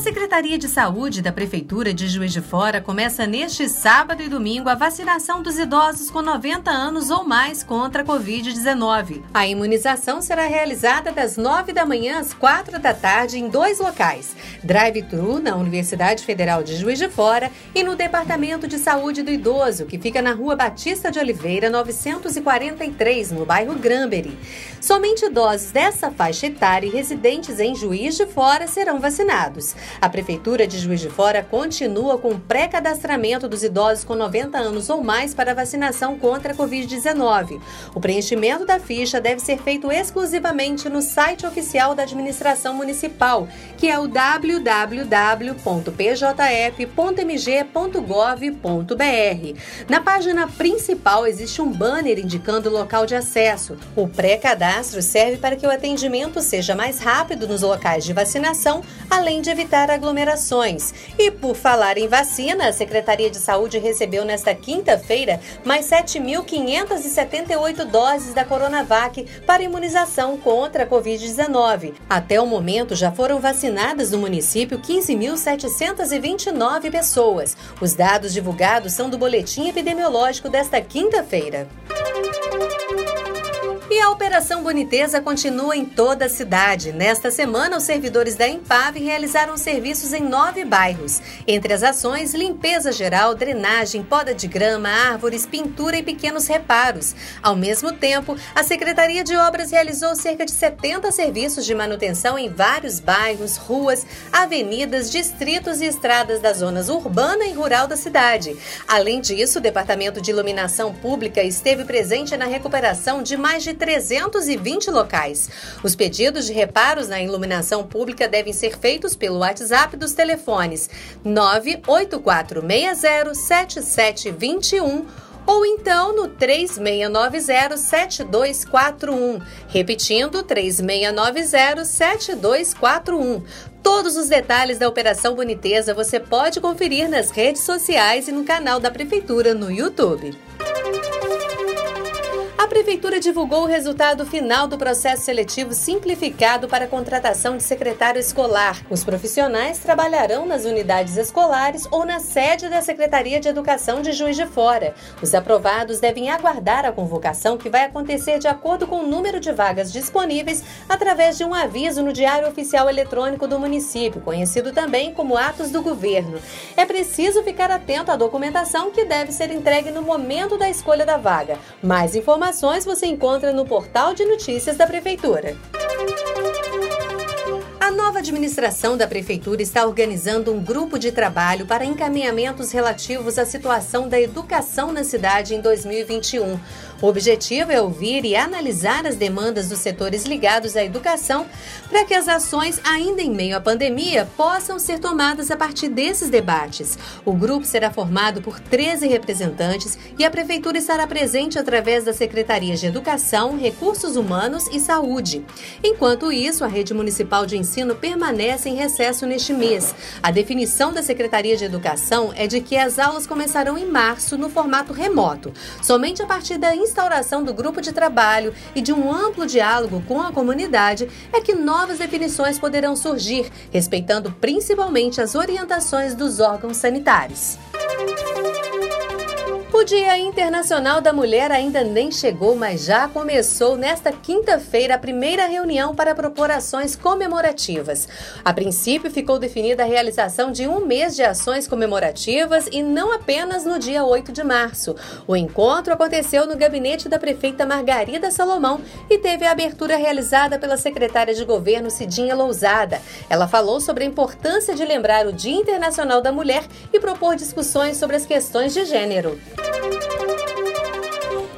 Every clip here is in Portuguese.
Secretaria de Saúde da Prefeitura de Juiz de Fora começa neste sábado e domingo a vacinação dos idosos com 90 anos ou mais contra a Covid-19. A imunização será realizada das 9 da manhã às 4 da tarde em dois locais: drive-thru na Universidade Federal de Juiz de Fora e no Departamento de Saúde do Idoso, que fica na Rua Batista de Oliveira, 943, no bairro Granbury. Somente idosos dessa faixa etária e residentes em Juiz de Fora serão vacinados. A Prefeitura de Juiz de Fora continua com o pré-cadastramento dos idosos com 90 anos ou mais para vacinação contra a Covid-19. O preenchimento da ficha deve ser feito exclusivamente no site oficial da administração municipal, que é o www.pjf.mg.gov.br. Na página principal existe um banner indicando o local de acesso. O pré-cadastro serve para que o atendimento seja mais rápido nos locais de vacinação, além de evitar aglomerações. E por falar em vacina, a Secretaria de Saúde recebeu nesta quinta-feira mais 7.578 doses da Coronavac para imunização contra a Covid-19. Até o momento, já foram vacinadas no município 15.729 pessoas. Os dados divulgados são do boletim epidemiológico desta quinta-feira. E a Operação Boniteza continua em toda a cidade. Nesta semana, os servidores da Empave realizaram serviços em nove bairros. Entre as ações, limpeza geral, drenagem, poda de grama, árvores, pintura e pequenos reparos. Ao mesmo tempo, a Secretaria de Obras realizou cerca de 70 serviços de manutenção em vários bairros, ruas, avenidas, distritos e estradas das zonas urbana e rural da cidade. Além disso, o Departamento de Iluminação Pública esteve presente na recuperação de mais de 320 locais. Os pedidos de reparos na iluminação pública devem ser feitos pelo WhatsApp dos telefones 984607721 ou então no 3690-7241. Repetindo, 3690-7241. Todos os detalhes da Operação Boniteza você pode conferir nas redes sociais e no canal da Prefeitura no YouTube. Prefeitura divulgou o resultado final do processo seletivo simplificado para a contratação de secretário escolar. Os profissionais trabalharão nas unidades escolares ou na sede da Secretaria de Educação de Juiz de Fora. Os aprovados devem aguardar a convocação, que vai acontecer de acordo com o número de vagas disponíveis através de um aviso no Diário Oficial Eletrônico do município, conhecido também como Atos do Governo. É preciso ficar atento à documentação que deve ser entregue no momento da escolha da vaga. Mais informações informações você encontra no portal de notícias da Prefeitura. A nova administração da Prefeitura está organizando um grupo de trabalho para encaminhamentos relativos à situação da educação na cidade em 2021. O objetivo é ouvir e analisar as demandas dos setores ligados à educação para que as ações, ainda em meio à pandemia, possam ser tomadas a partir desses debates. O grupo será formado por 13 representantes e a Prefeitura estará presente através das Secretarias de Educação, Recursos Humanos e Saúde. Enquanto isso, a Rede Municipal de Ensino permanece em recesso neste mês. A definição da Secretaria de Educação é de que as aulas começarão em março no formato remoto, somente a partir da instauração do grupo de trabalho e de um amplo diálogo com a comunidade é que novas definições poderão surgir, respeitando principalmente as orientações dos órgãos sanitários. O Dia Internacional da Mulher ainda nem chegou, mas já começou nesta quinta-feira a primeira reunião para propor ações comemorativas. A princípio, ficou definida a realização de um mês de ações comemorativas e não apenas no dia 8 de março. O encontro aconteceu no gabinete da prefeita Margarida Salomão e teve a abertura realizada pela secretária de governo Cidinha Lousada. Ela falou sobre a importância de lembrar o Dia Internacional da Mulher e propor discussões sobre as questões de gênero.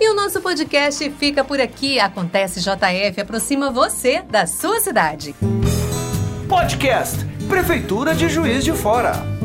E o nosso podcast fica por aqui. Acontece JF aproxima você da sua cidade. Podcast Prefeitura de Juiz de Fora.